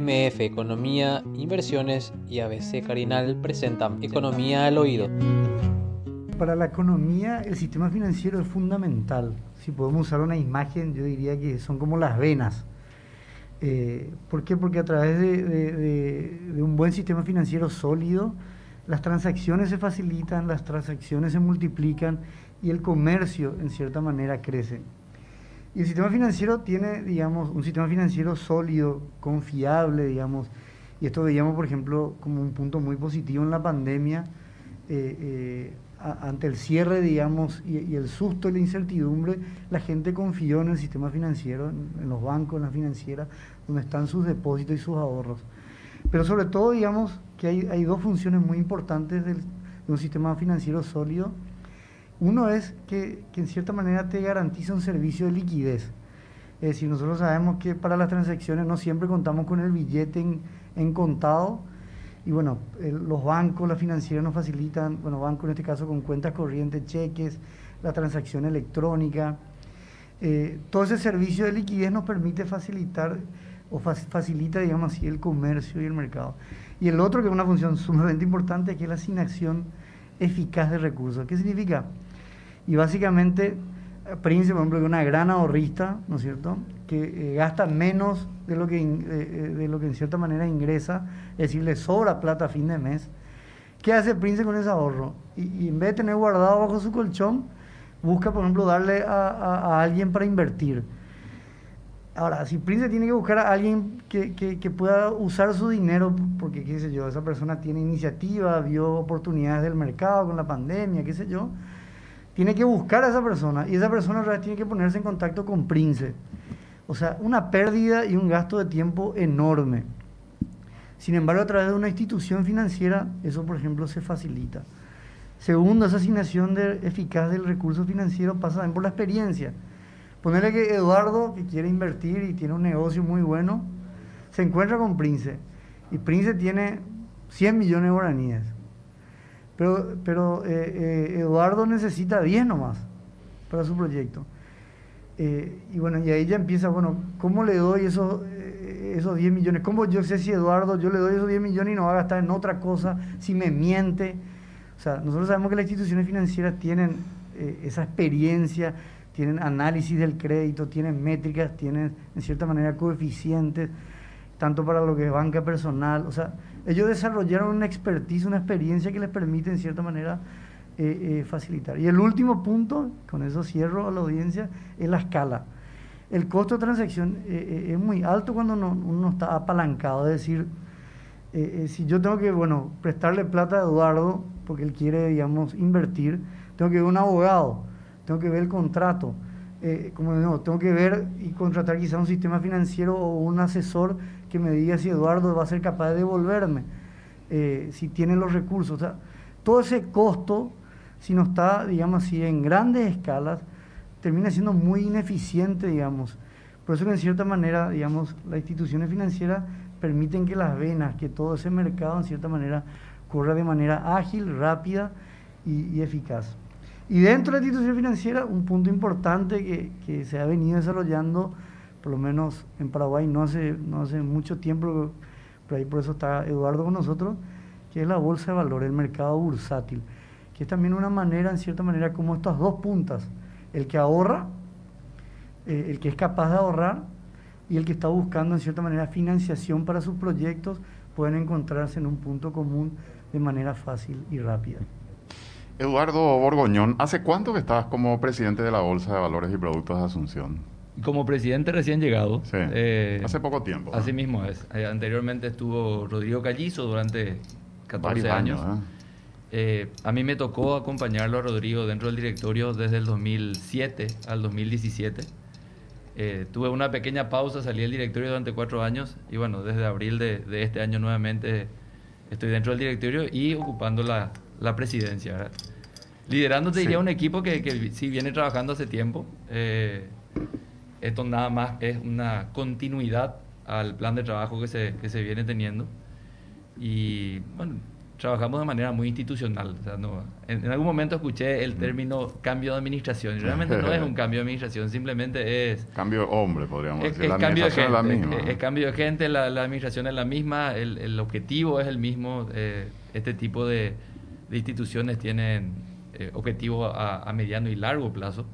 MF Economía, Inversiones y ABC Carinal presentan Economía al Oído. Para la economía el sistema financiero es fundamental. Si podemos usar una imagen, yo diría que son como las venas. Eh, ¿Por qué? Porque a través de, un buen sistema financiero sólido, las transacciones se facilitan, las transacciones se multiplican y el comercio en cierta manera crece. Y el sistema financiero tiene, digamos, un sistema financiero sólido, confiable, digamos, y esto veíamos, por ejemplo, como un punto muy positivo en la pandemia, eh, eh, ante el cierre, digamos, y, el susto y la incertidumbre, la gente confió en el sistema financiero, en, los bancos, en la financiera, donde están sus depósitos y sus ahorros. Pero sobre todo, digamos, que hay, dos funciones muy importantes de un sistema financiero sólido uno es que, en cierta manera te garantiza un servicio de liquidez. Es decir, nosotros sabemos que para las transacciones no siempre contamos con el billete en, contado. Y bueno, los bancos, las financieras nos facilitan, bueno, bancos en este caso con cuentas corrientes, cheques, la transacción electrónica. Eh, todo ese servicio de liquidez nos permite facilitar o facilita, digamos así, el comercio y el mercado. Y el otro, que es una función sumamente importante, que es la asignación eficaz de recursos. ¿Qué significa? Y básicamente, Prince, por ejemplo, es una gran ahorrista, ¿no es cierto?, que eh, gasta menos de lo que, eh, eh, de lo que en cierta manera ingresa, es decir, le sobra plata a fin de mes. ¿Qué hace Prince con ese ahorro? Y, en vez de tener guardado bajo su colchón, busca, por ejemplo, darle a, alguien para invertir. Ahora, si Prince tiene que buscar a alguien que, que, que, pueda usar su dinero, porque, qué sé yo, esa persona tiene iniciativa, vio oportunidades del mercado con la pandemia, qué sé yo, tiene que buscar a esa persona y esa persona tiene que ponerse en contacto con Prince. O sea, una pérdida y un gasto de tiempo enorme. Sin embargo, a través de una institución financiera, eso, por ejemplo, se facilita. Segundo, esa asignación de, eficaz del recurso financiero pasa también por la experiencia. Ponerle que Eduardo, que quiere invertir y tiene un negocio muy bueno, se encuentra con Prince. Y Prince tiene 100 millones de guaraníes. Pero, pero eh, eh, Eduardo necesita 10 nomás para su proyecto. Eh, y bueno, y ahí ya empieza, bueno, ¿cómo le doy esos, esos 10 millones? ¿Cómo yo sé si Eduardo, yo le doy esos 10 millones y no va a gastar en otra cosa, si me miente? O sea, nosotros sabemos que las instituciones financieras tienen esa experiencia, tienen análisis del crédito, tienen métricas, tienen en cierta manera coeficientes, tanto para lo que es banca personal, o sea, ellos desarrollaron una expertise, una experiencia que les permite en cierta manera eh, eh, facilitar. Y el último punto, con eso cierro a la audiencia, es la escala. El costo de transacción eh, es muy alto cuando uno, está apalancado, es decir, si yo tengo que, bueno, prestarle plata a Eduardo, porque él quiere, digamos, invertir, tengo que ver un abogado, tengo que ver el contrato, como no, tengo que ver y contratar quizá un sistema financiero o un asesor que me diga si Eduardo va a ser capaz de devolverme, eh, si tiene los recursos. O sea, todo ese costo, si no está, digamos así, en grandes escalas, termina siendo muy ineficiente, digamos. Por eso que en cierta manera, digamos, las instituciones financieras permiten que las venas, que todo ese mercado en cierta manera corra de manera ágil, rápida y, eficaz. Y dentro de la institución financiera, un punto importante que, que se ha venido desarrollando por lo menos en Paraguay no hace, no hace mucho tiempo, pero ahí por eso está Eduardo con nosotros, que es la bolsa de valores, el mercado bursátil, que es también una manera, en cierta manera, como estas dos puntas, el que ahorra, eh, el que es capaz de ahorrar y el que está buscando, en cierta manera, financiación para sus proyectos, pueden encontrarse en un punto común de manera fácil y rápida. Eduardo Borgoñón, ¿hace cuánto que estás como presidente de la Bolsa de Valores y Productos de Asunción? Como presidente recién llegado. Sí, eh, hace poco tiempo. Así mismo es. Eh, anteriormente estuvo Rodrigo Callizo durante 14 años. ¿eh? a mí me tocó acompañarlo a Rodrigo dentro del directorio desde el 2007 al 2017. tuve una pequeña pausa, salí del directorio durante cuatro años y bueno, desde abril de, este año nuevamente estoy dentro del directorio y ocupando la, la presidencia. Liderando, te diría, un equipo que, que sí viene trabajando hace tiempo. Esto nada más es una continuidad al plan de trabajo que se, que se viene teniendo. Y bueno, trabajamos de manera muy institucional. O sea, no, en, algún momento escuché el término cambio de administración y realmente no es un cambio de administración, simplemente es... Cambio de hombre, podríamos decir. la cambio de gente, es la misma. Es, cambio de gente, la, administración es la misma, el, el objetivo es el mismo. Eh, este tipo de, de instituciones tienen eh, objetivos a, a mediano y largo plazo.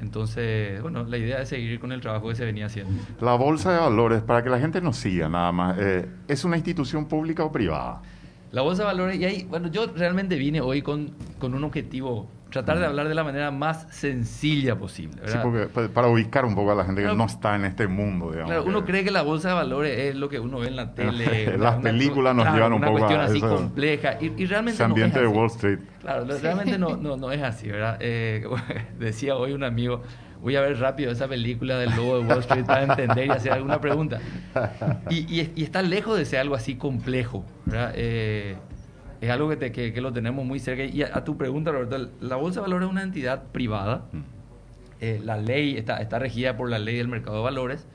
Entonces, bueno, la idea es seguir con el trabajo que se venía haciendo. La Bolsa de Valores, para que la gente nos siga nada más, eh, ¿es una institución pública o privada? La Bolsa de Valores, y ahí, bueno, yo realmente vine hoy con, con un objetivo tratar de hablar de la manera más sencilla posible. Sí, porque pues, para ubicar un poco a la gente que no está en este mundo, digamos. Claro, uno cree que la bolsa de valores es lo que uno ve en la tele. Las películas nos llevan un poco a Una cuestión así compleja. Y, realmente ese ambiente de Wall Street. Claro, realmente no, no, no, es así, ¿verdad? Eh, decía hoy un amigo, voy a ver rápido esa película del lobo de Wall Street para entender y hacer alguna pregunta. Y, y, está lejos de ser algo así complejo, ¿verdad? Eh, es algo que, que, lo tenemos muy cerca. Y a, tu pregunta, Roberto, la Bolsa de Valores es una entidad privada. Mm. Eh, la ley está, está regida por la ley del mercado de valores,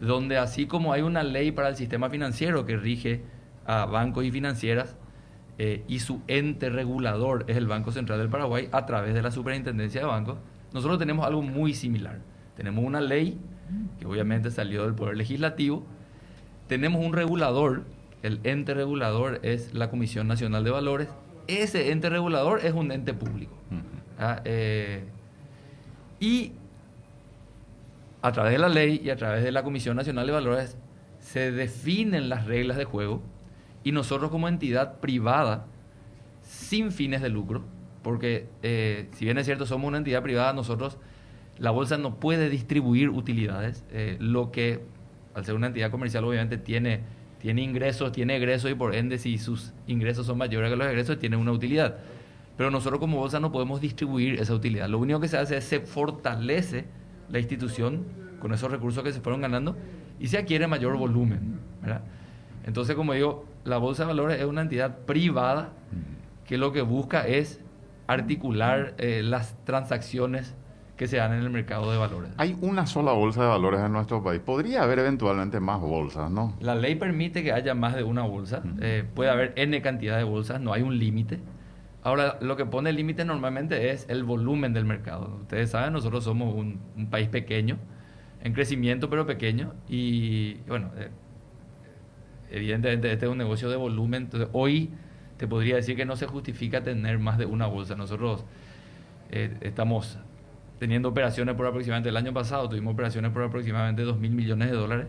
donde así como hay una ley para el sistema financiero que rige a bancos y financieras, eh, y su ente regulador es el Banco Central del Paraguay a través de la Superintendencia de Bancos, nosotros tenemos algo muy similar. Tenemos una ley que obviamente salió del Poder Legislativo, tenemos un regulador el ente regulador es la Comisión Nacional de Valores. Ese ente regulador es un ente público. Ah, eh, y a través de la ley y a través de la Comisión Nacional de Valores se definen las reglas de juego y nosotros como entidad privada, sin fines de lucro, porque eh, si bien es cierto somos una entidad privada, nosotros, la bolsa no puede distribuir utilidades, eh, lo que al ser una entidad comercial obviamente tiene tiene ingresos, tiene egresos y por ende si sus ingresos son mayores que los egresos tiene una utilidad. Pero nosotros como bolsa no podemos distribuir esa utilidad. Lo único que se hace es se fortalece la institución con esos recursos que se fueron ganando y se adquiere mayor volumen. Entonces, como digo, la bolsa de valores es una entidad privada que lo que busca es articular eh, las transacciones que se dan en el mercado de valores. Hay una sola bolsa de valores en nuestro país. Podría haber eventualmente más bolsas, ¿no? La ley permite que haya más de una bolsa. Eh, puede haber N cantidad de bolsas, no hay un límite. Ahora, lo que pone el límite normalmente es el volumen del mercado. Ustedes saben, nosotros somos un, país pequeño, en crecimiento pero pequeño. Y bueno, eh, evidentemente este es un negocio de volumen. Entonces, hoy te podría decir que no se justifica tener más de una bolsa. Nosotros eh, estamos teniendo operaciones por aproximadamente, el año pasado tuvimos operaciones por aproximadamente 2 mil millones de dólares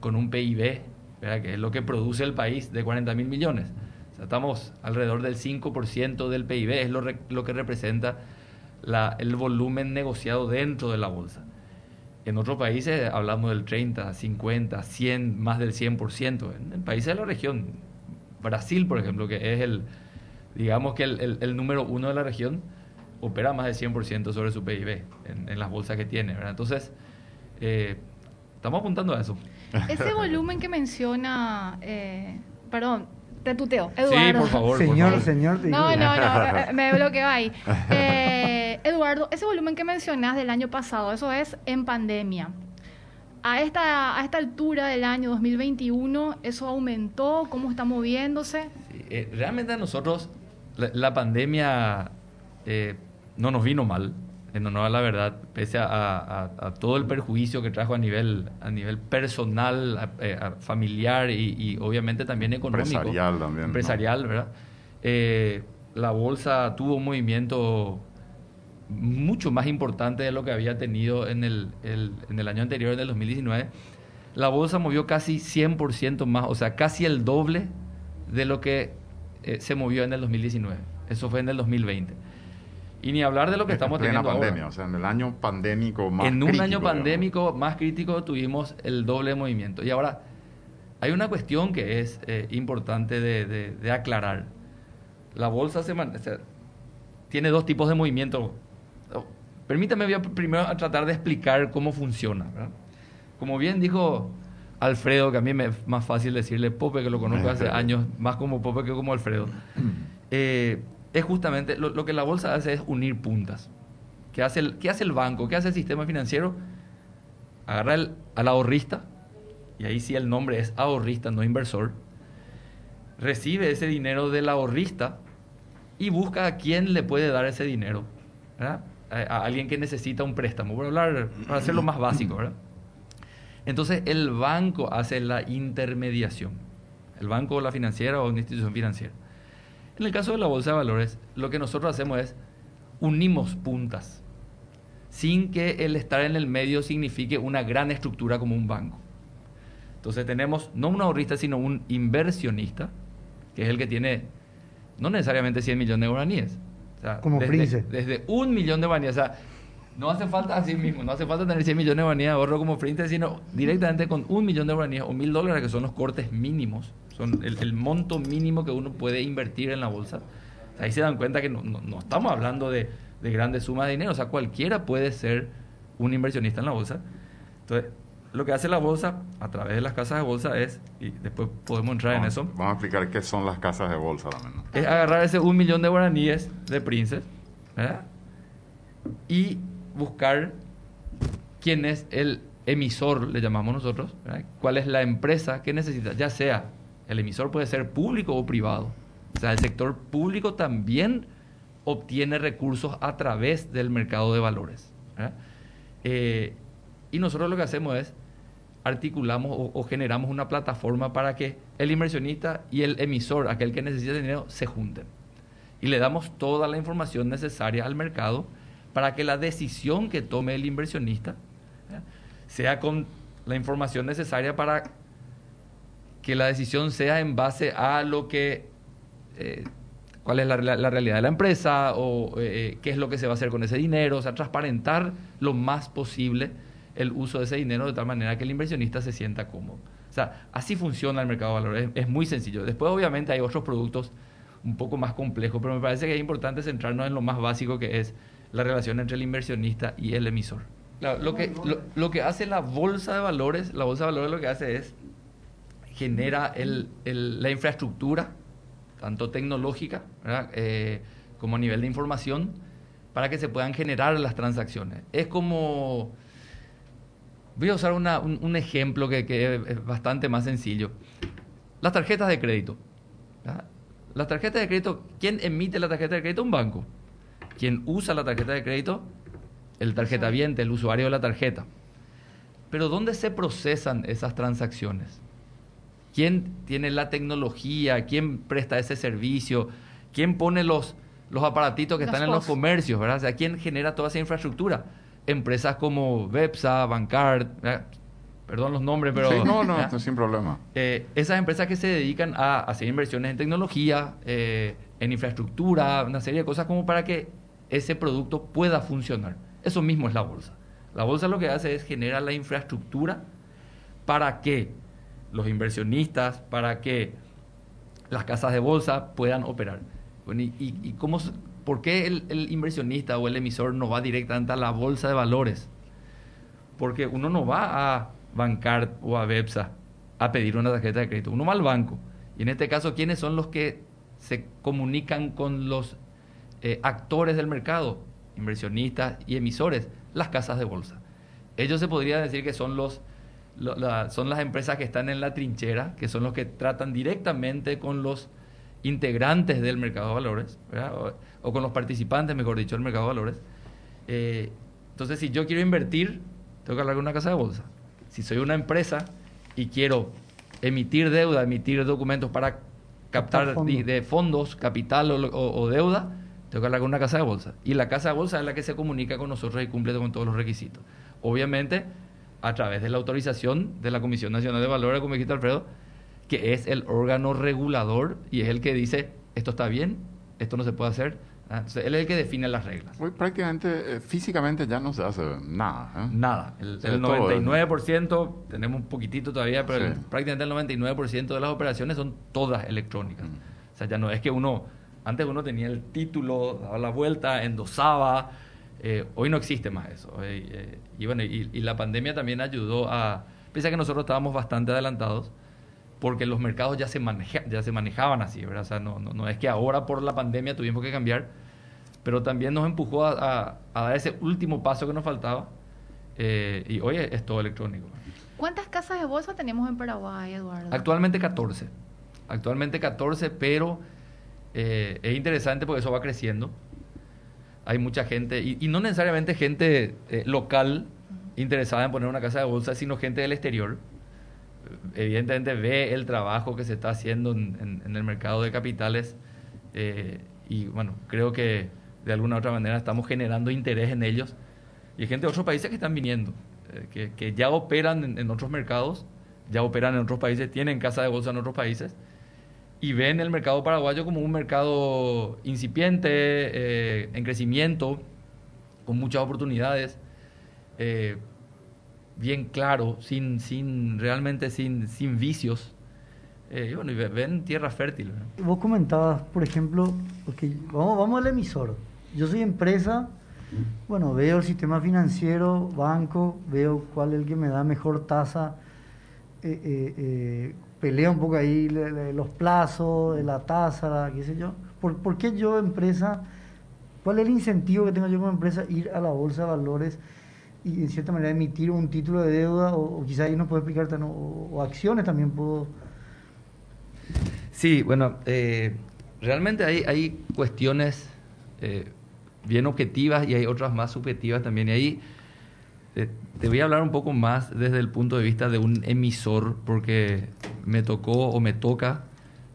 con un PIB, que es lo que produce el país, de 40 mil millones. O sea, estamos alrededor del 5% del PIB, es lo, lo que representa la, el volumen negociado dentro de la bolsa. En otros países hablamos del 30, 50, 100, más del 100%. En, países de la región, Brasil, por ejemplo, que es el, digamos que el, el número uno de la región, opera más del 100% sobre su PIB en, las bolsas que tiene. ¿verdad? Entonces, eh, estamos apuntando a eso. Ese volumen que menciona, eh, perdón, te tuteo, Eduardo. Sí, por favor. Señor, señor. No, no, no, me bloqueo ahí. Eh, Eduardo, ese volumen que mencionas del año pasado, eso es en pandemia. A esta, a esta altura del año 2021, ¿eso aumentó? ¿Cómo está moviéndose? realmente a nosotros la, la pandemia no nos vino mal, en honor a la verdad, pese a, todo el perjuicio que trajo a nivel, a nivel personal, eh, familiar y, obviamente también económico. Empresarial también. Empresarial, ¿verdad? Eh, la bolsa tuvo un movimiento mucho más importante de lo que había tenido en el, en el año anterior, en el 2019. La bolsa movió casi 100% más, o sea, casi el doble de lo que eh, se movió en el 2019. Eso fue en el 2020. Y ni hablar de lo que estamos teniendo pandemia, o sea, en el año pandémico más En un año pandémico más crítico tuvimos el doble movimiento. Y ahora, hay una cuestión que es eh, importante de, aclarar. La bolsa se, tiene dos tipos de movimiento. Permítame voy a primero a tratar de explicar cómo funciona. Como bien dijo Alfredo, que a mí me es más fácil decirle Pope, que lo conozco hace años, más como Pope que como Alfredo. Eh, es justamente lo, que la bolsa hace es unir puntas. ¿Qué hace el, qué hace el banco? ¿Qué hace el sistema financiero? Agarra al ahorrista, y ahí sí el nombre es ahorrista, no inversor, recibe ese dinero del ahorrista y busca a quién le puede dar ese dinero. A, alguien que necesita un préstamo, para, hablar, para hacer lo más básico. Entonces el banco hace la intermediación. El banco o la financiera o una institución financiera. En el caso de la bolsa de valores, lo que nosotros hacemos es unimos puntas, sin que el estar en el medio signifique una gran estructura como un banco. Entonces tenemos no un ahorrista, sino un inversionista, que es el que tiene no necesariamente 100 millones de guaraníes. como desde, Desde un millón de guaraníes. O sea, no hace falta así mismo, no hace falta tener 100 millones de guaraníes de ahorro como frente, sino directamente con un millón de guaraníes o mil dólares, que son los cortes mínimos, son el, monto mínimo que uno puede invertir en la bolsa. ahí se dan cuenta que no, no, estamos hablando de, de, grandes sumas de dinero, o sea, cualquiera puede ser un inversionista en la bolsa. Entonces, lo que hace la bolsa a través de las casas de bolsa es, y después podemos entrar en eso. Vamos a explicar qué son las casas de bolsa también. Es agarrar ese un millón de guaraníes de Princes y buscar quién es el emisor, le llamamos nosotros, cuál es la empresa que necesita, ya sea el emisor puede ser público o privado. O sea, el sector público también obtiene recursos a través del mercado de valores. Eh, y nosotros lo que hacemos es articulamos o, generamos una plataforma para que el inversionista y el emisor, aquel que necesita dinero, se junten. Y le damos toda la información necesaria al mercado para que la decisión que tome el inversionista sea con la información necesaria para que la decisión sea en base a lo que eh, cuál es la, realidad de la empresa o eh, qué es lo que se va a hacer con ese dinero, o sea, transparentar lo más posible el uso de ese dinero de tal manera que el inversionista se sienta cómodo. O sea, así funciona el mercado de valores, es, muy sencillo. Después obviamente hay otros productos un poco más complejos, pero me parece que es importante centrarnos en lo más básico que es la relación entre el inversionista y el emisor. lo, que, lo, que hace la bolsa de valores, la bolsa de valores lo que hace es genera el, la infraestructura, tanto tecnológica eh, como a nivel de información, para que se puedan generar las transacciones. Es como... Voy a usar un, ejemplo que, es bastante más sencillo. Las tarjetas de crédito. Las tarjetas de crédito, ¿quién emite la tarjeta de crédito? Un banco quien usa la tarjeta de crédito, el tarjeta viente, el usuario de la tarjeta. Pero ¿dónde se procesan esas transacciones? ¿Quién tiene la tecnología? ¿Quién presta ese servicio? ¿Quién pone los, los aparatitos que están en los comercios? ¿verdad? O sea, ¿quién genera toda esa infraestructura? Empresas como Vepsa, Bancard, perdón los nombres, pero... Sí, no, no, sin problema. Eh, esas empresas que se dedican a hacer inversiones en tecnología, eh, en infraestructura, una serie de cosas como para que ese producto pueda funcionar. Eso mismo es la bolsa. La bolsa lo que hace es generar la infraestructura para que los inversionistas, para que las casas de bolsa puedan operar. y, cómo, por qué el, inversionista o el emisor no va directamente a la bolsa de valores? Porque uno no va a bancar o a Bepsa a pedir una tarjeta de crédito, uno va al banco. Y en este caso, ¿quiénes son los que se comunican con los eh, actores del mercado, inversionistas y emisores, las casas de bolsa. Ellos se podría decir que son los son las empresas que están en la trinchera, que son los que tratan directamente con los integrantes del mercado de valores, o, con los participantes, mejor dicho, del mercado de valores. Eh, entonces, si yo quiero invertir, tengo que hablar con una casa de bolsa. Si soy una empresa y quiero emitir deuda, emitir documentos para captar de, fondos, capital o deuda, tengo que hablar con una casa de bolsa. Y la casa de bolsa es la que se comunica con nosotros y cumple con todos los requisitos. Obviamente, a través de la autorización de la Comisión Nacional de Valores, como dijiste Alfredo, que es el órgano regulador y es el que dice, esto está bien, esto no se puede hacer. Ah, entonces, él es el que define las reglas. Hoy prácticamente, eh, físicamente ya no se hace nada. ¿eh? Nada. El, 99%, tenemos un poquitito todavía, pero prácticamente el 99% de las operaciones son todas electrónicas. Mm. O sea, ya no es que uno antes uno tenía el título, daba la vuelta, endosaba. Eh, hoy no existe más eso. Eh, y bueno, y, la pandemia también ayudó a... Pese a que nosotros estábamos bastante adelantados, porque los mercados ya se, ya se manejaban así, ¿verdad? O sea, no, no, es que ahora por la pandemia tuvimos que cambiar, pero también nos empujó a, dar ese último paso que nos faltaba. Eh, y hoy es, todo electrónico. ¿Cuántas casas de bolsa tenemos en Paraguay, Eduardo? Actualmente 14. actualmente 14, pero eh, es interesante porque eso va creciendo. Hay mucha gente, y, no necesariamente gente eh, local interesada en poner una casa de bolsa, sino gente del exterior. Evidentemente ve el trabajo que se está haciendo en, el mercado de capitales eh, y bueno, creo que de alguna u otra manera estamos generando interés en ellos. Y hay gente de otros países que están viniendo, que, que, ya operan en otros mercados, ya operan en otros países, tienen casa de bolsa en otros países y ven el mercado paraguayo como un mercado incipiente, eh, en crecimiento, con muchas oportunidades, eh, bien claro, sin, sin realmente sin, sin vicios. Eh, y bueno, y ven tierra fértil. Vos comentabas, por ejemplo, porque vamos, vamos al emisor. Yo soy empresa, bueno, veo el sistema financiero, banco, veo cuál es el que me da mejor tasa pelea un poco ahí los plazos, la tasa, qué sé yo. ¿Por, ¿Por, qué yo, empresa, cuál es el incentivo que tengo yo como empresa ir a la bolsa de valores y en cierta manera emitir un título de deuda o, quizás ahí no puedo explicarte, no, o, acciones también puedo... Sí, bueno, eh, realmente hay, hay cuestiones eh, bien objetivas y hay otras más subjetivas también. Y ahí eh, te voy a hablar un poco más desde el punto de vista de un emisor, porque me tocó o me toca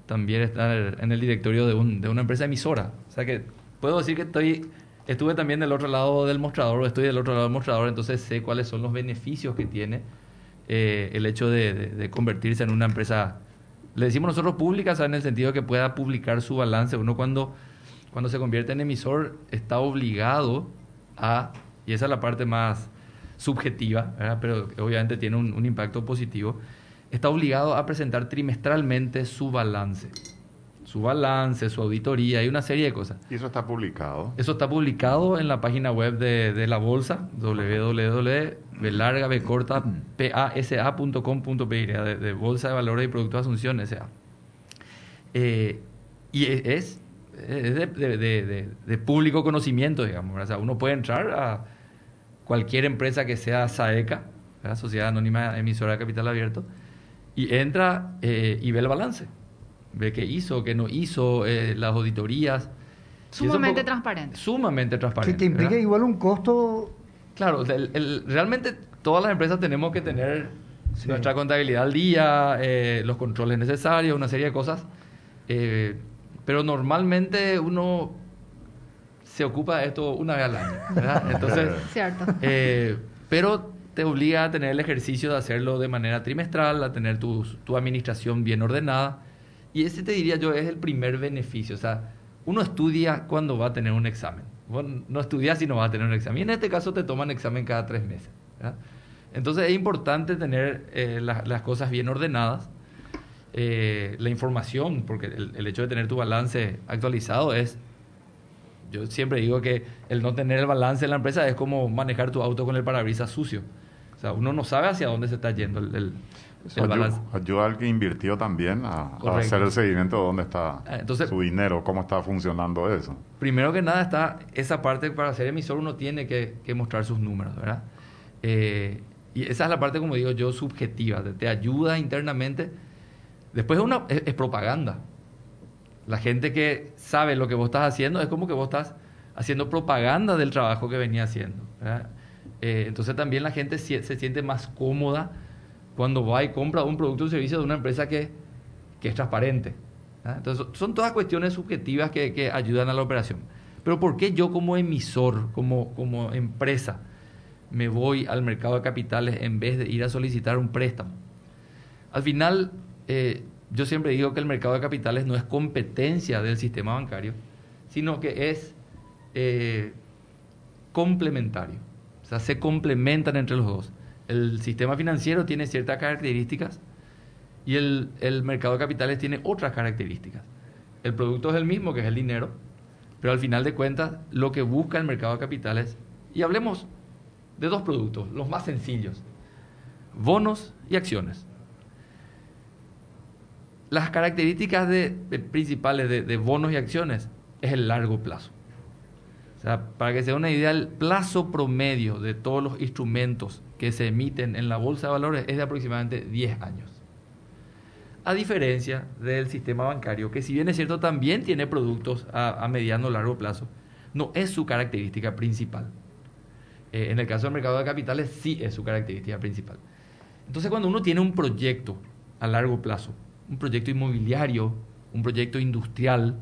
también estar en el directorio de, un, de una empresa emisora. O sea que puedo decir que estoy, estuve también del otro lado del mostrador, o estoy del otro lado del mostrador, entonces sé cuáles son los beneficios que tiene eh, el hecho de, convertirse en una empresa, le decimos nosotros pública, en el sentido de que pueda publicar su balance. Uno cuando, cuando se convierte en emisor está obligado a, y esa es la parte más subjetiva, pero obviamente tiene un, un impacto positivo, está obligado a presentar trimestralmente su balance. Su balance, su auditoría y una serie de cosas. ¿Y eso está publicado? Eso está publicado en la página web de, de la bolsa, www.belargabecortapasa.com.py, de, de Bolsa de Valores y Productos de Asunción S.A. Eh, y es, es de, de, de, público conocimiento, digamos. O sea, uno puede entrar a cualquier empresa que sea SAECA, Sociedad Anónima Emisora de Capital Abierto, y entra eh, y ve el balance. Ve qué hizo, qué no hizo, eh, las auditorías. Sumamente transparente. Sumamente transparente. Que te implica igual un costo. Claro, realmente todas las empresas tenemos que tener nuestra contabilidad al día, eh, los controles necesarios, una serie de cosas. pero normalmente uno se ocupa de esto una vez al año. Entonces, Cierto. pero te obliga a tener el ejercicio de hacerlo de manera trimestral, a tener tu, tu administración bien ordenada. Y ese te diría yo es el primer beneficio. O sea, uno estudia cuando va a tener un examen. no estudias si no va a tener un examen. Y en este caso te toman examen cada tres meses. Entonces es importante tener eh, las cosas bien ordenadas. Eh, la información, porque el, el, hecho de tener tu balance actualizado es... Yo siempre digo que el no tener el balance en la empresa es como manejar tu auto con el parabrisas sucio. O sea, uno no sabe hacia dónde se está yendo el, el, balance. Ayuda al que invirtió también a, hacer el seguimiento de dónde está ah, su dinero, cómo está funcionando eso. Primero que nada está esa parte, para ser emisor uno tiene que, mostrar sus números, ¿verdad? Eh, y esa es la parte, como digo yo, subjetiva, te, ayuda internamente. Después una, es, es, propaganda. La gente que sabe lo que vos estás haciendo es como que vos estás haciendo propaganda del trabajo que venía haciendo. Eh, entonces también la gente se, siente más cómoda cuando va y compra un producto o servicio de una empresa que, que es transparente. Entonces son todas cuestiones subjetivas que, que, ayudan a la operación. Pero ¿por qué yo como emisor, como, como empresa, me voy al mercado de capitales en vez de ir a solicitar un préstamo? Al final, eh, yo siempre digo que el mercado de capitales no es competencia del sistema bancario, sino que es eh, complementario. O sea, se complementan entre los dos. El sistema financiero tiene ciertas características y el, el, mercado de capitales tiene otras características. El producto es el mismo, que es el dinero, pero al final de cuentas lo que busca el mercado de capitales, y hablemos de dos productos, los más sencillos, bonos y acciones. Las características de, principales de, bonos y acciones es el largo plazo. O sea, para que se una idea, el plazo promedio de todos los instrumentos que se emiten en la bolsa de valores es de aproximadamente 10 años. A diferencia del sistema bancario, que si bien es cierto también tiene productos a, mediano o largo plazo, no es su característica principal. Eh, en el caso del mercado de capitales sí es su característica principal. Entonces cuando uno tiene un proyecto a largo plazo, un proyecto inmobiliario, un proyecto industrial,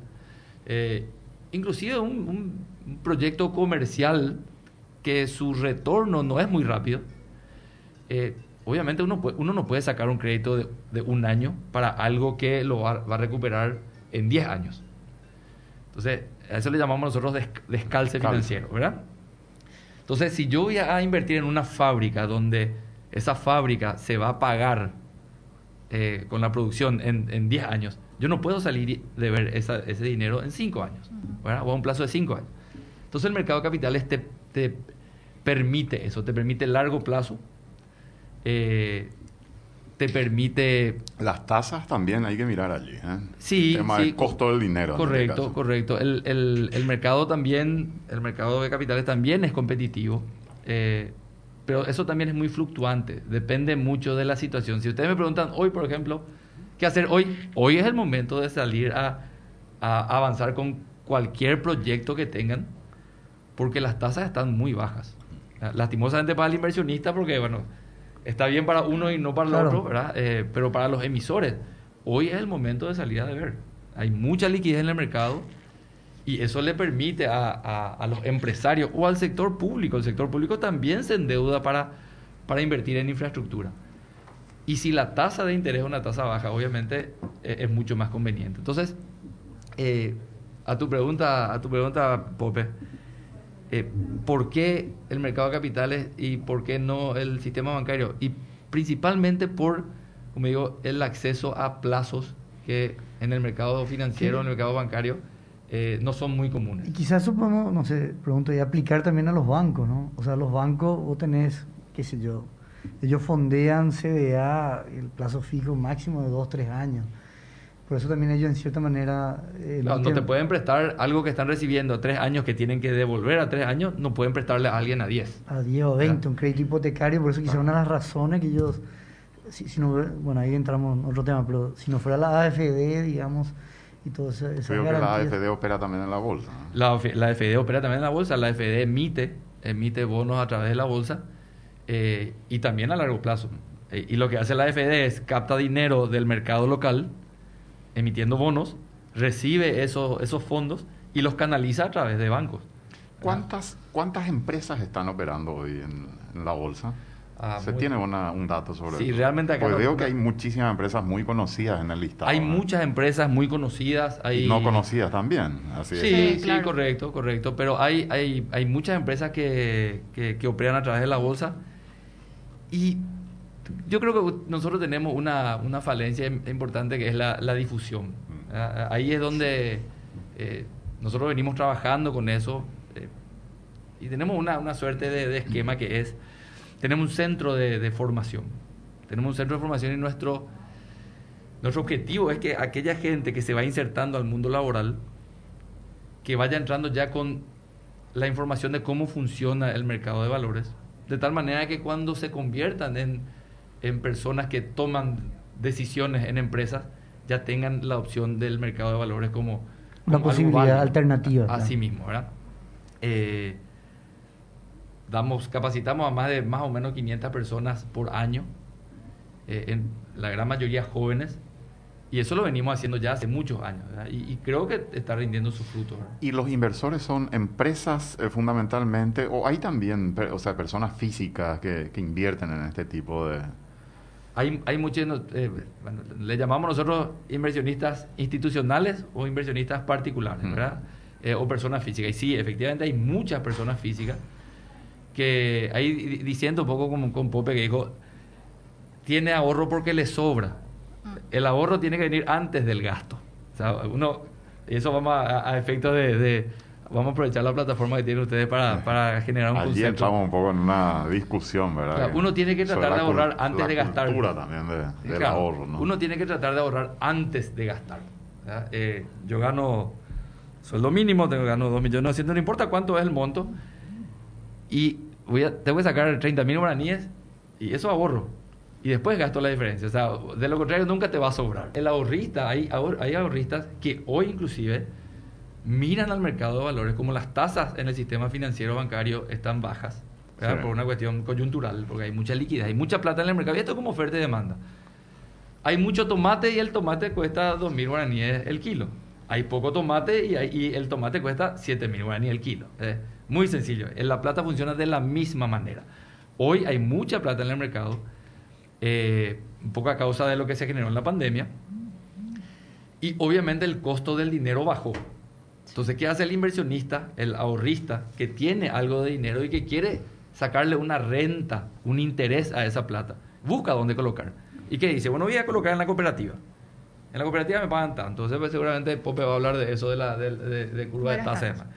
eh, inclusive un, proyecto comercial que su retorno no es muy rápido, eh, obviamente uno, uno no puede sacar un crédito de, un año para algo que lo va, a recuperar en 10 años. Entonces, a eso le llamamos nosotros descalce financiero, ¿verdad? Entonces, si yo voy a invertir en una fábrica donde esa fábrica se va a pagar eh, con la producción en, 10 años, yo no puedo salir de ver ese dinero en 5 años, ¿verdad? o a un plazo de 5 años. Entonces, el mercado de capitales te, te permite eso, te permite largo plazo, eh, te permite... Las tasas también hay que mirar allí. ¿eh? Sí, el tema del costo del dinero. Este correcto, correcto. El, el, mercado también, el mercado de capitales también es competitivo. Eh, pero eso también es muy fluctuante, depende mucho de la situación. Si ustedes me preguntan hoy, por ejemplo, ¿qué hacer hoy? Hoy es el momento de salir a, a avanzar con cualquier proyecto que tengan, porque las tasas están muy bajas. Lastimosamente para el inversionista, porque bueno, está bien para uno y no para el otro, ¿verdad? Eh, pero para los emisores, hoy es el momento de salir a ver. Hay mucha liquidez en el mercado y eso le permite a, a, los empresarios o al sector público. El sector público también se endeuda para, para invertir en infraestructura. Y si la tasa de interés es una tasa baja, obviamente eh, es mucho más conveniente. Entonces, eh, a tu pregunta, a tu pregunta, Pope, eh, ¿por qué el mercado de capitales y por qué no el sistema bancario? Y principalmente por, como digo, el acceso a plazos que en el mercado financiero, en el mercado bancario, eh, no son muy comunes. Y quizás eso podemos, no sé, pregunto, y aplicar también a los bancos, ¿no? O sea, los bancos, vos tenés, qué sé yo, ellos fondean CDA, el plazo fijo máximo de dos, tres años. Por eso también ellos en cierta manera... Eh, no, te pueden prestar algo que están recibiendo tres años que tienen que devolver a tres años, no pueden prestarle a alguien a diez. A diez o veinte, un crédito hipotecario, por eso quizá una de las razones que ellos... Si, no, bueno, ahí entramos en otro tema, pero si no fuera la AFD, digamos, y todo eso... Creo que la AFD opera también en la bolsa. La, la AFD opera también en la bolsa, la AFD emite, emite bonos a través de la bolsa eh, y también a largo plazo. Eh, y lo que hace la AFD es capta dinero del mercado local emitiendo bonos, recibe esos, esos fondos y los canaliza a través de bancos. ¿Cuántas, ¿Cuántas empresas están operando hoy en, la bolsa? Ah, ¿Se tiene un dato sobre sí, realmente acá Porque veo que hay muchísimas empresas muy conocidas en el listado. Hay muchas empresas muy conocidas. Hay... No conocidas también. Así sí, sí, correcto, correcto. Pero hay, hay, hay muchas empresas que, que, que operan a través de la bolsa. Y yo creo que nosotros tenemos una, una falencia importante que es la, la difusión. Ah, ahí es donde eh, nosotros venimos trabajando con eso eh, y tenemos una, una suerte de, esquema que es, tenemos un centro de, de, formación. Tenemos un centro de formación y nuestro, nuestro objetivo es que aquella gente que se va insertando al mundo laboral, que vaya entrando ya con la información de cómo funciona el mercado de valores, de tal manera que cuando se conviertan en en personas que toman decisiones en empresas ya tengan la opción del mercado de valores como, una posibilidad alternativa. Así mismo, ¿verdad? Eh, damos, capacitamos a más de más o menos 500 personas por año, eh, en la gran mayoría jóvenes, y eso lo venimos haciendo ya hace muchos años, y, creo que está rindiendo sus frutos. ¿Y los inversores son empresas eh, fundamentalmente, o hay también o sea, personas físicas que invierten en este tipo de, hay, hay muchos, eh, le llamamos nosotros inversionistas institucionales o inversionistas particulares, ¿verdad? Eh, o personas físicas. Y sí, efectivamente hay muchas personas físicas que, ahí diciendo un poco como con Pope que dijo, tiene ahorro porque le sobra. El ahorro tiene que venir antes del gasto. O sea, uno, eso vamos a, a efecto de Vamos a aprovechar la plataforma que tienen ustedes para, para generar un Allí concepto. entramos un poco en una discusión, ¿verdad? uno tiene que tratar de ahorrar antes de gastar. también de, del ahorro, ¿no? Uno tiene que tratar de ahorrar antes de gastar. Eh, yo gano sueldo mínimo, tengo gano 2 millones no importa cuánto es el monto. Y voy a, tengo que sacar 30 mil guaraníes y eso ahorro. y después gasto la diferencia. O sea, de lo contrario nunca te va a sobrar. El ahorrista, hay, hay ahorristas que hoy inclusive miran al mercado de valores como las tasas en el sistema financiero bancario están bajas, por una cuestión coyuntural, porque hay mucha liquidez, hay mucha plata en el mercado y esto es como oferta y demanda. Hay mucho tomate y el tomate cuesta 2.000 guaraníes el kilo. Hay poco tomate y, el tomate cuesta 7.000 guaraníes el kilo. Muy sencillo. La plata funciona de la misma manera. Hoy hay mucha plata en el mercado eh, un poco a causa de lo que se generó en la pandemia. Y obviamente el costo del dinero bajó. Entonces, ¿qué hace el inversionista, el ahorrista, que tiene algo de dinero y que quiere sacarle una renta, un interés a esa plata? Busca dónde colocar. ¿Y qué dice? Bueno, voy a colocar en la cooperativa. En la cooperativa me pagan tanto. Entonces, pues, seguramente Pope va a hablar de eso, de la de, curva de tasa.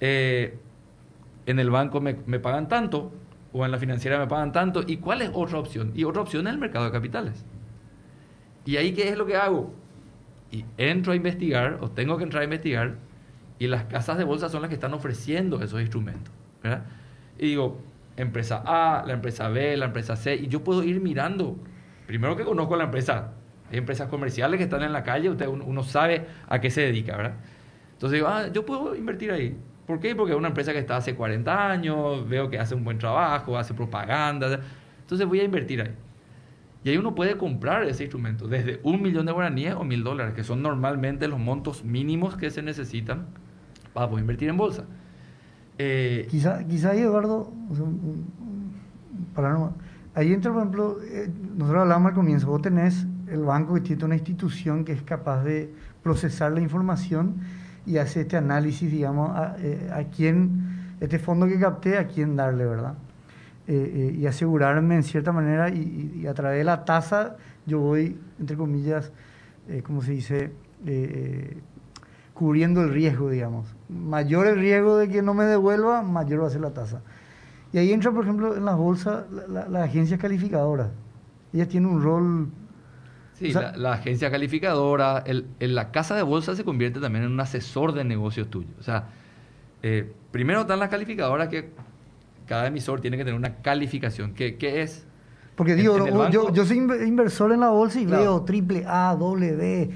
Eh, en el banco me, me pagan tanto, o en la financiera me pagan tanto. ¿Y cuál es otra opción? Y otra opción es el mercado de capitales. ¿Y ahí qué es lo que hago? Y entro a investigar, o tengo que entrar a investigar, y las casas de bolsa son las que están ofreciendo esos instrumentos. ¿verdad? Y digo, empresa A, la empresa B, la empresa C, y yo puedo ir mirando. Primero que conozco la empresa, hay empresas comerciales que están en la calle, usted, uno sabe a qué se dedica, ¿verdad? Entonces digo, ah, yo puedo invertir ahí. ¿Por qué? Porque es una empresa que está hace 40 años, veo que hace un buen trabajo, hace propaganda. Entonces voy a invertir ahí. Y ahí uno puede comprar ese instrumento desde un millón de guaraníes o mil dólares, que son normalmente los montos mínimos que se necesitan para poder invertir en bolsa. Eh, quizá, quizá ahí, Eduardo, para ahí entra, por ejemplo, eh, nosotros hablábamos al comienzo, vos tenés el banco que tiene una institución que es capaz de procesar la información y hace este análisis, digamos, a, eh, a quién, este fondo que capté, a quién darle, ¿verdad? Eh, eh, y asegurarme en cierta manera y, a través de la tasa yo voy, entre comillas, como se dice, cubriendo el riesgo, digamos. Mayor el riesgo de que no me devuelva, mayor va a ser la tasa. Y ahí entra, por ejemplo, en las bolsas las la, agencias calificadoras. Ellas tienen un rol Sí, la, agencia calificadora, el, la casa de bolsa se convierte también en un asesor de negocios tuyo. O sea, eh, primero están las calificadoras que cada emisor tiene que tener una calificación. ¿Qué, qué es? Porque digo, yo, yo, soy inversor en la bolsa y veo triple A, doble B. Eh,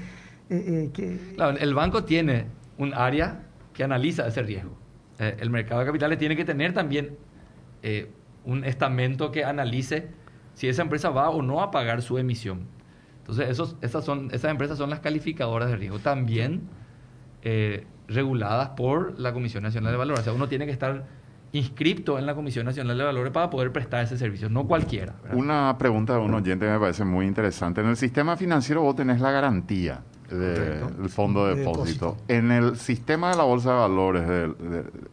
eh, que... Claro, el banco tiene un área que analiza ese riesgo. el mercado de capitales tiene que tener también un estamento que analice si esa empresa va o no a pagar su emisión. Entonces, esos, esas, son, esas empresas son las calificadoras de riesgo, también eh, reguladas por la Comisión Nacional de Valores. O sea, uno tiene que estar inscripto en la Comisión Nacional de Valores para poder prestar ese servicio, no cualquiera. Una pregunta de un oyente me parece muy interesante. En el sistema financiero vos tenés la garantía del fondo de depósito. En el sistema de la bolsa de valores,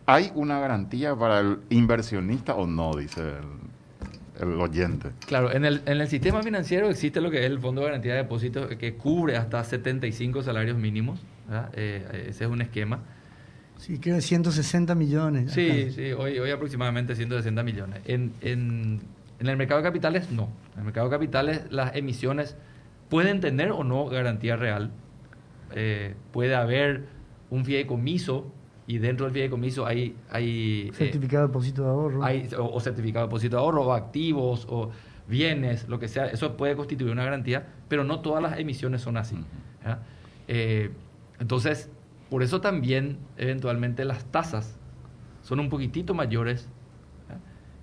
¿hay una garantía para el inversionista o no? Dice el el oyente. Claro, en el, en el sistema financiero existe lo que es el Fondo de Garantía de Depósitos que cubre hasta 75 salarios mínimos. Eh, ese es un esquema. Sí, que 160 millones. Sí, sí, hoy, hoy aproximadamente 160 millones. En, en, en el mercado de capitales, no. En el mercado de capitales las emisiones pueden tener o no garantía real. Eh, puede haber un fideicomiso y dentro del fideicomiso hay... hay eh, certificado de depósito de ahorro. Hay, o, certificado de depósito de ahorro, o activos, o bienes, lo que sea. Eso puede constituir una garantía, pero no todas las emisiones son así. Eh, entonces, por eso también eventualmente las tasas son un poquitito mayores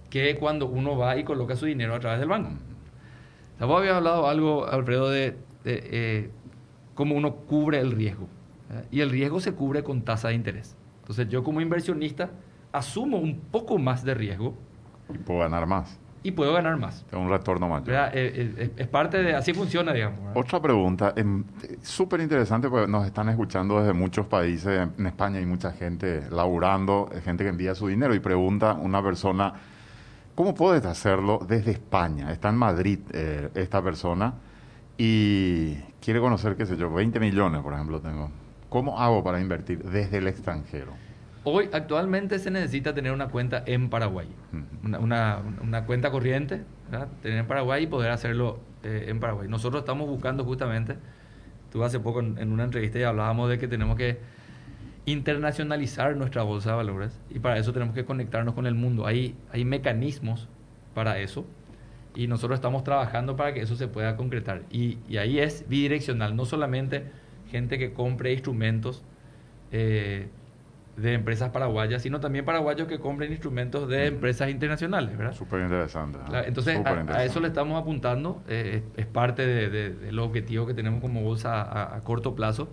que cuando uno va y coloca su dinero a través del banco. O vos habías hablado algo, Alfredo, de, eh, cómo uno cubre el riesgo. Y el riesgo se cubre con tasa de interés. Entonces yo como inversionista asumo un poco más de riesgo. Y puedo ganar más. Y puedo ganar más. Tengo un retorno mayor. Eh, eh, es, parte de, así funciona, digamos. Otra pregunta, em, súper interesante, porque nos están escuchando desde muchos países. En España hay mucha gente laburando, gente que envía su dinero y pregunta una persona, ¿cómo puedes hacerlo desde España? Está en Madrid eh, esta persona y quiere conocer, qué sé yo, 20 millones, por ejemplo, tengo ¿Cómo hago para invertir desde el extranjero? Hoy actualmente se necesita tener una cuenta en Paraguay, una, una, cuenta corriente, tener en Paraguay y poder hacerlo eh, en Paraguay. Nosotros estamos buscando justamente, tú hace poco en, una entrevista ya hablábamos de que tenemos que internacionalizar nuestra bolsa de valores y para eso tenemos que conectarnos con el mundo. Hay, hay mecanismos para eso y nosotros estamos trabajando para que eso se pueda concretar. Y, y ahí es bidireccional, no solamente gente que compre instrumentos eh, de empresas paraguayas, sino también paraguayos que compren instrumentos de empresas internacionales, ¿verdad? Súper interesante. entonces, a, eso le estamos apuntando, eh, es, parte de, del objetivo que tenemos como bolsa a, corto plazo,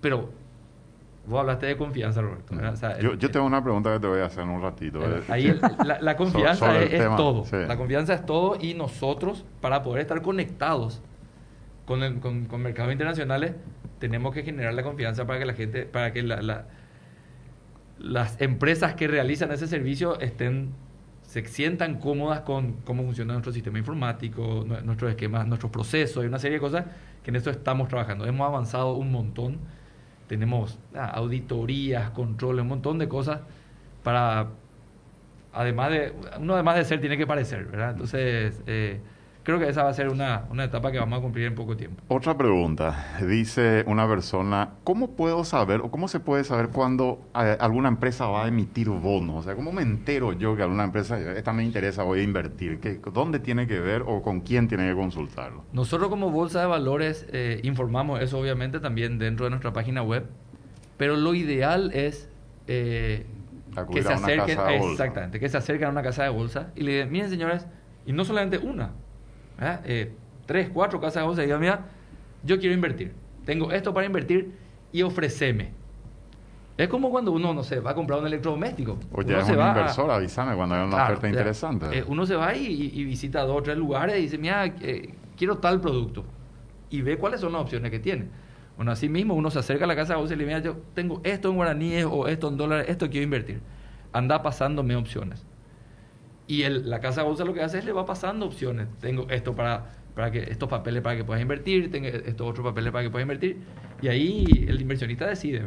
pero vos hablaste de confianza, Roberto. yo, yo, tengo una pregunta que te voy a hacer en un ratito. Eh, ahí la, confianza es, todo, la confianza es todo y nosotros, para poder estar conectados con, con, con mercados internacionales, tenemos que generar la confianza para que la gente, para que la las empresas que realizan ese servicio estén se sientan cómodas con cómo funciona nuestro sistema informático, nuestros esquemas, nuestros procesos, hay una serie de cosas que en esto estamos trabajando. Hemos avanzado un montón, tenemos ah, auditorías, controles, un montón de cosas para, además de, uno además de ser tiene que parecer, ¿verdad? Entonces, eh, creo que esa va a ser una, una, etapa que vamos a cumplir en poco tiempo. Otra pregunta, dice una persona, ¿cómo puedo saber o cómo se puede saber cuándo eh, alguna empresa va a emitir bonos? O sea, ¿cómo me entero yo que alguna empresa, esta me interesa, voy a invertir? ¿Qué, ¿Dónde tiene que ver o con quién tiene que consultarlo? Nosotros como Bolsa de Valores eh, informamos eso obviamente también dentro de nuestra página web, pero lo ideal es... Eh, que se acerquen, exactamente, que se acerquen a una casa de bolsa y le digan, miren señores, y no solamente una, ¿eh? Eh, tres, cuatro casas de bolsa y digan, mira, yo quiero invertir, tengo esto para invertir y ofreceme. Es como cuando uno, no sé, va a comprar un electrodoméstico. O ya es un inversor, avísame cuando hay una oferta interesante. Eh, uno se va y, visita dos o tres lugares y dice, mira, quiero tal producto. Y ve cuáles son las opciones que tiene. Bueno, así mismo uno se acerca a la casa de bolsa y le dice, mira, yo tengo esto en guaraníes o esto en dólares, esto quiero invertir. Anda pasándome opciones. Y el, la casa de bolsa lo que hace es le va pasando opciones. Tengo esto para, para que estos papeles para que puedas invertir, tengo estos otros papeles para que puedas invertir. Y ahí el inversionista decide.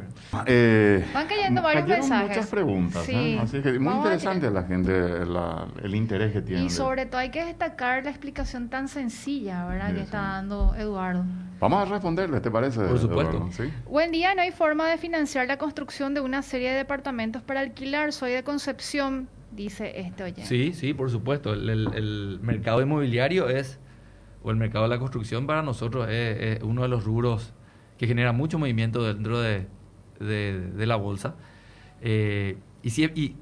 Eh, Van cayendo varios mensajes. muchas preguntas. ¿eh? Así que muy interesante la gente, el interés que tiene. Y sobre todo hay que destacar la explicación tan sencilla, ¿verdad? que está dando Eduardo. Vamos a responderle, ¿te parece? Por supuesto. Buen día, no hay forma de financiar la construcción de una serie de departamentos para alquilar. Soy de Concepción dice este oyente. Sí, sí, por supuesto. El, mercado inmobiliario es, o el mercado de la construcción para nosotros es, uno de los rubros que genera mucho movimiento dentro de, la bolsa. Eh, y,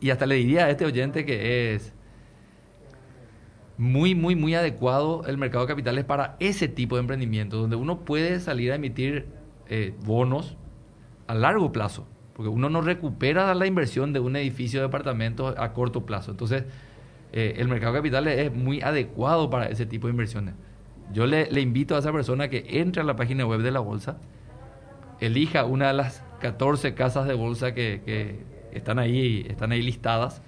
y, hasta le diría a este oyente que es muy, muy, muy adecuado el mercado de capitales para ese tipo de emprendimiento, donde uno puede salir a emitir eh, bonos a largo plazo porque uno no recupera la inversión de un edificio de apartamentos a corto plazo. Entonces, eh, el mercado de capitales es muy adecuado para ese tipo de inversiones. Yo le, invito a esa persona que entre a la página web de la bolsa, elija una de las 14 casas de bolsa que, están, ahí, están ahí listadas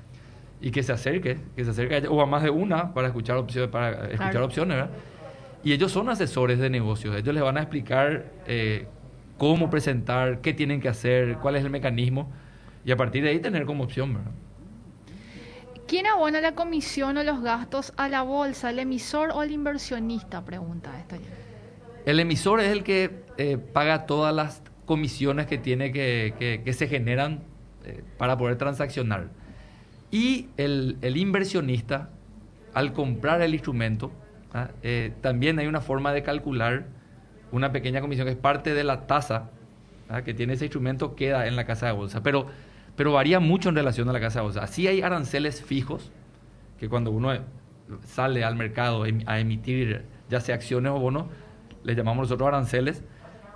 y que se acerque, que se acerque o a más de una para escuchar opciones, para escuchar opciones, ¿verdad? Y ellos son asesores de negocios, ellos les van a explicar eh, cómo presentar, qué tienen que hacer, cuál es el mecanismo y a partir de ahí tener como opción. ¿verdad? ¿Quién abona la comisión o los gastos a la bolsa, el emisor o el inversionista? Pregunta esto. El emisor es el que eh, paga todas las comisiones que tiene que, que, se generan eh, para poder transaccionar. Y el, el, inversionista, al comprar el instrumento, ¿ah? eh, también hay una forma de calcular una pequeña comisión que es parte de la tasa que tiene ese instrumento, queda en la casa de bolsa. Pero, pero varía mucho en relación a la casa de bolsa. Sí hay aranceles fijos, que cuando uno sale al mercado a emitir ya sea acciones o bonos, le llamamos nosotros aranceles,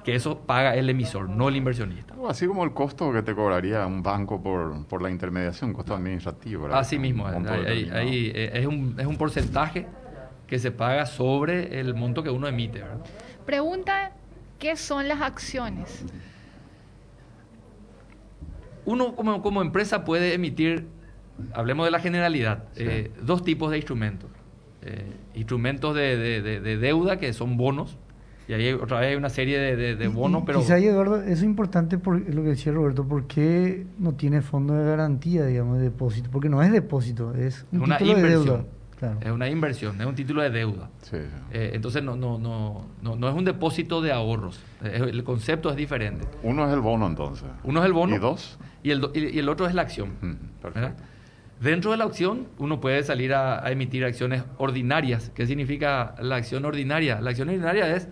que eso paga el emisor, no el inversionista. Así como el costo que te cobraría un banco por, por la intermediación, costo administrativo. Así mismo, ahí, eh, es, un, es un porcentaje que se paga sobre el monto que uno emite. ¿verdad? Pregunta, ¿qué son las acciones? Uno como, empresa puede emitir, hablemos de la generalidad, eh, dos tipos de instrumentos. Eh, instrumentos de, deuda que son bonos, y ahí otra vez hay una serie de, bonos, pero... Quizá, Eduardo, eso es importante por lo que decía Roberto, ¿por qué no tiene fondo de garantía, digamos, de depósito? Porque no es depósito, es un una título inversión. de deuda. Es una inversión, es un título de deuda. Eh, entonces no, no, no, no, es un depósito de ahorros. el concepto es diferente. Uno es el bono entonces. Uno es el bono. ¿Y dos? Y el, y, el otro es la acción. Dentro de la opción, uno puede salir a, emitir acciones ordinarias. ¿Qué significa la acción ordinaria? La acción ordinaria es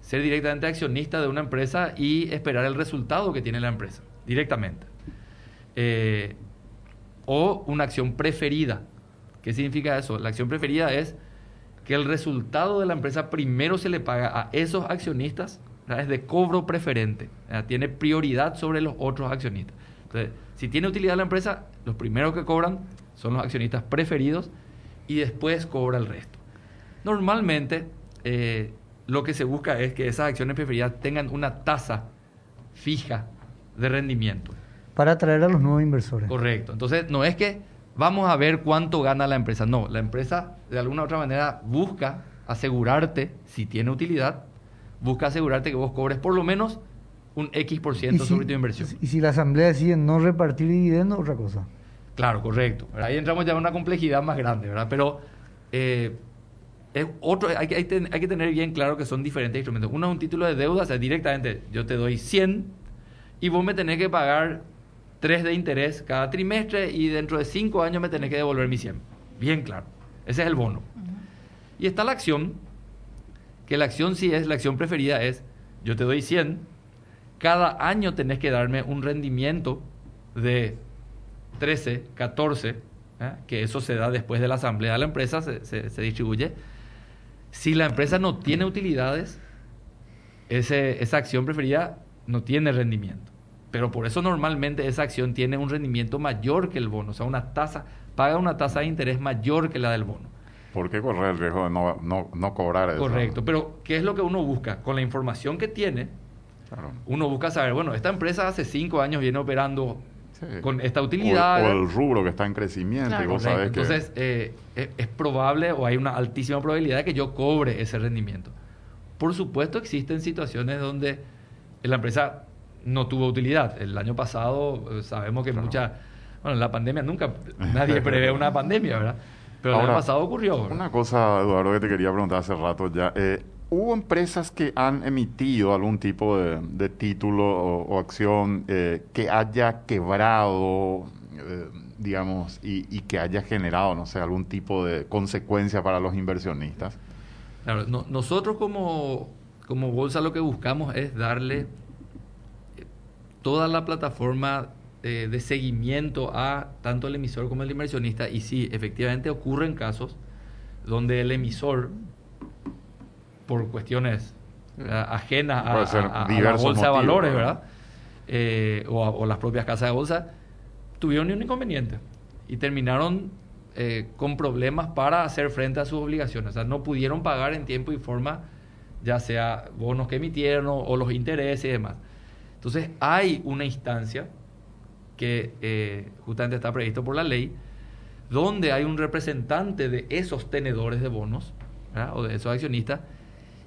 ser directamente accionista de una empresa y esperar el resultado que tiene la empresa, directamente. Eh, o una acción preferida. ¿Qué significa eso? La acción preferida es que el resultado de la empresa primero se le paga a esos accionistas, es de cobro preferente, tiene prioridad sobre los otros accionistas. Entonces, si tiene utilidad la empresa, los primeros que cobran son los accionistas preferidos y después cobra el resto. Normalmente, eh, lo que se busca es que esas acciones preferidas tengan una tasa fija de rendimiento. Para atraer a los nuevos inversores. Correcto. Entonces, no es que vamos a ver cuánto gana la empresa. No, la empresa de alguna u otra manera busca asegurarte, si tiene utilidad, busca asegurarte que vos cobres por lo menos un X por ciento sobre tu inversión. Y si la asamblea decide no repartir dividendos, otra cosa. Claro, correcto. Ahí entramos ya en una complejidad más grande, ¿verdad? Pero eh, es otro, hay, hay, hay, que tener bien claro que son diferentes instrumentos. Uno es un título de deuda, o sea, directamente yo te doy 100 y vos me tenés que pagar 3 de interés cada trimestre y dentro de 5 años me tenés que devolver mi 100. Bien claro. Ese es el bono. Y está la acción, que la acción sí es, la acción preferida es, yo te doy 100 cada año tenés que darme un rendimiento de 13, 14, ¿eh? que eso se da después de la asamblea de la empresa, se, distribuye. Si la empresa no tiene utilidades, esa acción preferida no tiene rendimiento. Pero por eso normalmente esa acción tiene un rendimiento mayor que el bono, o sea, una tasa, paga una tasa de interés mayor que la del bono. ¿Por qué correr el riesgo de no, no, no cobrar eso? Correcto, pero ¿qué es lo que uno busca? Con la información que tiene, uno busca saber, bueno, esta empresa hace cinco años viene operando con esta utilidad. O, el rubro que está en crecimiento. Y vos sabés Entonces, eh, es, probable o hay una altísima probabilidad de que yo cobre ese rendimiento. Por supuesto, existen situaciones donde la empresa no tuvo utilidad. El año pasado eh, sabemos que mucha. Bueno, la pandemia nunca. Nadie prevé una pandemia, ¿verdad? Pero el año pasado ocurrió. Una cosa, Eduardo, que te quería preguntar hace rato ya. Eh, ¿Hubo empresas que han emitido algún tipo de, título o, acción eh, que haya quebrado, eh, digamos, y, que haya generado, no sé, algún tipo de consecuencia para los inversionistas? Claro, nosotros como, como bolsa lo que buscamos es darle toda la plataforma de seguimiento a tanto el emisor como el inversionista y sí, efectivamente ocurren casos donde el emisor por cuestiones eh, ajenas a, la bolsa de valores, ¿verdad? Eh, o, las propias casas de bolsa, tuvieron un inconveniente y terminaron eh, con problemas para hacer frente a sus obligaciones. O sea, no pudieron pagar en tiempo y forma, ya sea bonos que emitieron o, los intereses y demás. Entonces, hay una instancia que justamente está previsto por la ley, donde hay un representante de esos tenedores de bonos o de esos accionistas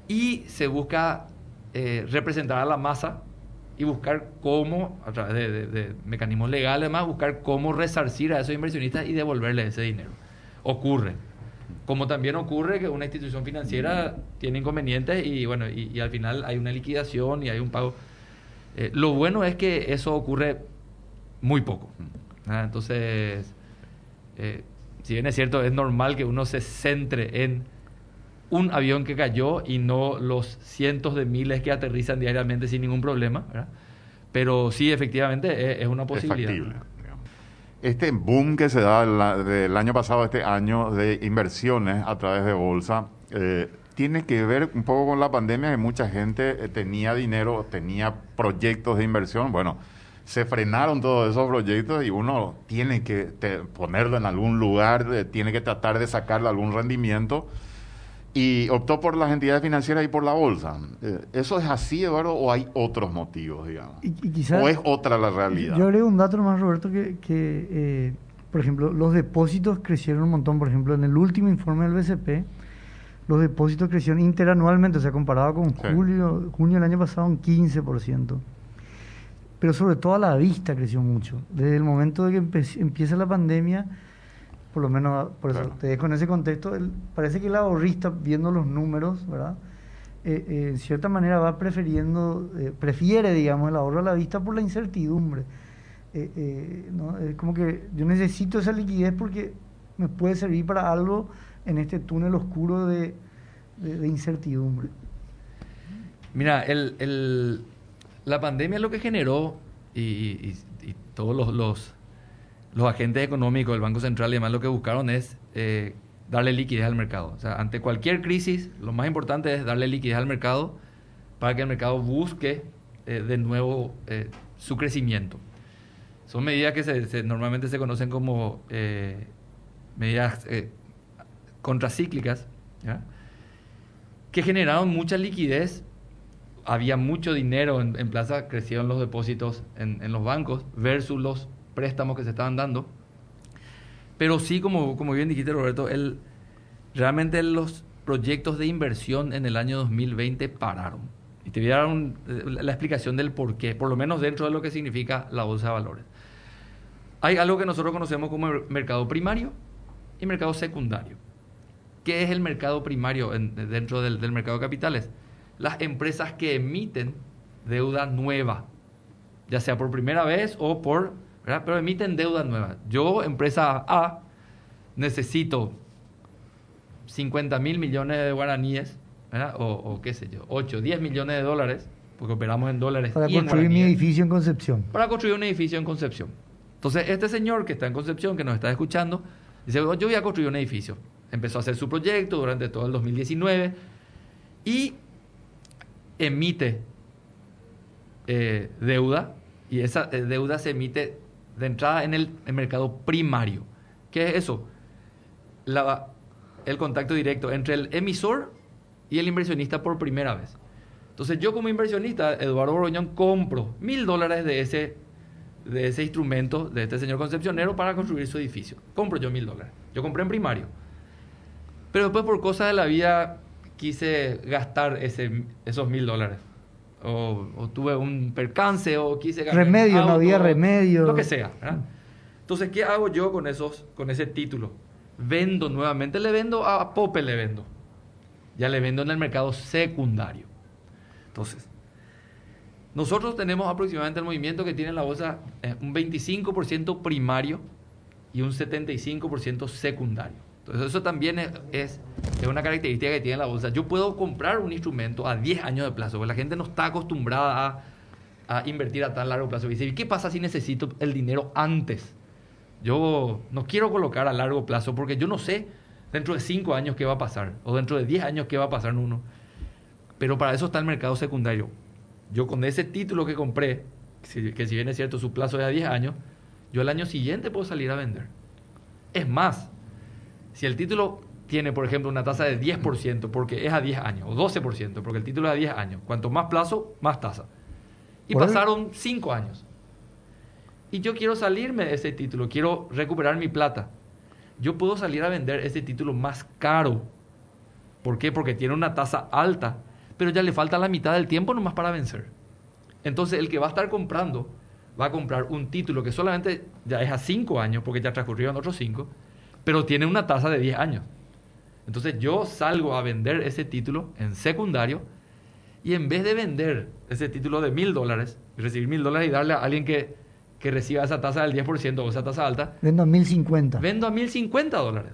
y se busca eh, representar a la masa y buscar cómo, a través de, mecanismos legales, además, buscar cómo resarcir a esos inversionistas y devolverles ese dinero. Ocurre. Como también ocurre que una institución financiera tiene inconvenientes y, bueno, y, al final hay una liquidación y hay un pago. Eh, lo bueno es que eso ocurre muy poco. Entonces, eh, si bien es cierto, es normal que uno se centre en un avión que cayó y no los cientos de miles que aterrizan diariamente sin ningún problema. Pero sí, efectivamente, es, una posibilidad. este boom que se da del año pasado a este año de inversiones a través de bolsa, eh, tiene que ver un poco con la pandemia, que mucha gente eh, tenía dinero, tenía proyectos de inversión. Bueno, se frenaron todos esos proyectos y uno tiene que ponerlo en algún lugar, eh, tiene que tratar de sacarle algún rendimiento y optó por las entidades financieras y por la bolsa. Eh, ¿Eso es así, Eduardo, o hay otros motivos, digamos? ¿O es otra la realidad? Yo agrego un dato más, Roberto, que, que eh, por ejemplo, los depósitos crecieron un montón. Por ejemplo, en el último informe del BCP, los depósitos crecieron interanualmente, o sea, comparado con julio, junio del año pasado, un 15%. Pero sobre todo a la vista creció mucho. Desde el momento de que empieza la pandemia por lo menos por eso te dejo en ese contexto, parece que el ahorrista, viendo los números, ¿verdad? Eh, eh, en cierta manera va prefiriendo, eh, prefiere, digamos, el ahorro a la vista por la incertidumbre. ¿no? Es como que yo necesito esa liquidez porque me puede servir para algo en este túnel oscuro de, incertidumbre. Mira, el, la pandemia lo que generó, y, todos los, los, agentes económicos del Banco Central y demás lo que buscaron es eh, darle liquidez al mercado. O sea, ante cualquier crisis, lo más importante es darle liquidez al mercado para que el mercado busque de nuevo su crecimiento. Son medidas que se, normalmente se conocen como eh, medidas contracíclicas, que generaron mucha liquidez. Había mucho dinero en, plaza, crecieron los depósitos en, los bancos versus los préstamos que se estaban dando. Pero sí, como, como bien dijiste Roberto, el, realmente los proyectos de inversión en el año 2020 pararon. Y te voy eh, la explicación del por qué, por lo menos dentro de lo que significa la bolsa de valores. Hay algo que nosotros conocemos como mercado primario y mercado secundario. ¿Qué es el mercado primario dentro del, mercado de capitales? Las empresas que emiten deuda nueva, ya sea por primera vez o por, ¿verdad? pero emiten deuda nueva. Yo, empresa A, necesito 50 mil millones de guaraníes, O, o, qué sé yo, 8, 10 millones de dólares, porque operamos en dólares. Para construir mi edificio en Concepción. Para construir un edificio en Concepción. Entonces, este señor que está en Concepción, que nos está escuchando, dice, yo voy a construir un edificio. Empezó a hacer su proyecto durante todo el 2019 y emite eh, deuda y esa eh, deuda se emite de entrada en el, mercado primario. ¿Qué es eso? el contacto directo entre el emisor y el inversionista por primera vez. Entonces yo como inversionista, Eduardo Boroñón, compro mil dólares de ese de ese instrumento de este señor concepcionero para construir su edificio. Compro yo mil dólares. Yo compré en primario. Pero después por cosas de la vida quise gastar ese, esos mil dólares. O, tuve un percance o quise gastar... Remedio, no había remedio. Lo que sea. Entonces, ¿qué hago yo con, esos, con ese título? Vendo nuevamente, le vendo a Pope, le vendo. Ya le vendo en el mercado secundario. Entonces, nosotros tenemos aproximadamente el movimiento que tiene la bolsa eh, un 25% primario y un 75% secundario. Eso también es, es, una característica que tiene la bolsa. Yo puedo comprar un instrumento a 10 años de plazo, porque la gente no está acostumbrada a, invertir a tan largo plazo. Y dice, ¿qué pasa si necesito el dinero antes? Yo no quiero colocar a largo plazo porque yo no sé dentro de 5 años qué va a pasar o dentro de 10 años qué va a pasar en uno. Pero para eso está el mercado secundario yo con ese título que compré, que si bien es cierto su plazo es a 10 años, yo el año siguiente puedo salir a vender. Es más, si el título tiene, por ejemplo, una tasa de 10%, porque es a 10 años, o 12%, porque el título es a 10 años, cuanto más plazo, más tasa. Y pasaron 5 años. Y yo quiero salirme de ese título, quiero recuperar mi plata. Yo puedo salir a vender ese título más caro. ¿Por qué? Porque tiene una tasa alta pero ya le falta la mitad del tiempo nomás para vencer. Entonces el que va a estar comprando va a comprar un título que solamente ya es a 5 años, porque ya transcurrieron otros 5, pero tiene una tasa de 10 años. Entonces yo salgo a vender ese título en secundario y en vez de vender ese título de mil dólares, recibir mil dólares y darle a alguien que, que reciba esa tasa del 10% o esa tasa alta, vendo a 1050. Vendo a 1050 dólares.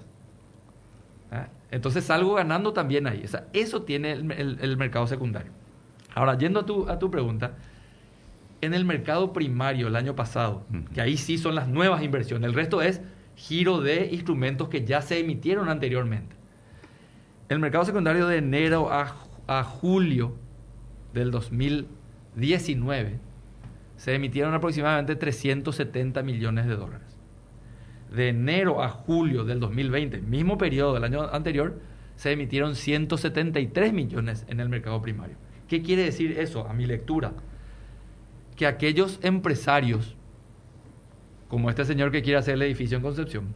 ¿Ah? Entonces salgo ganando también ahí. eso tiene el, mercado secundario. Ahora, yendo a tu, a tu pregunta, en el mercado primario el año pasado, que ahí sí son las nuevas inversiones, el resto es giro de instrumentos que ya se emitieron anteriormente. El mercado secundario de enero a, a julio del 2019 se emitieron aproximadamente 370 millones de dólares de enero a julio del 2020, mismo periodo del año anterior, se emitieron 173 millones en el mercado primario. ¿Qué quiere decir eso a mi lectura? Que aquellos empresarios, como este señor que quiere hacer el edificio en Concepción,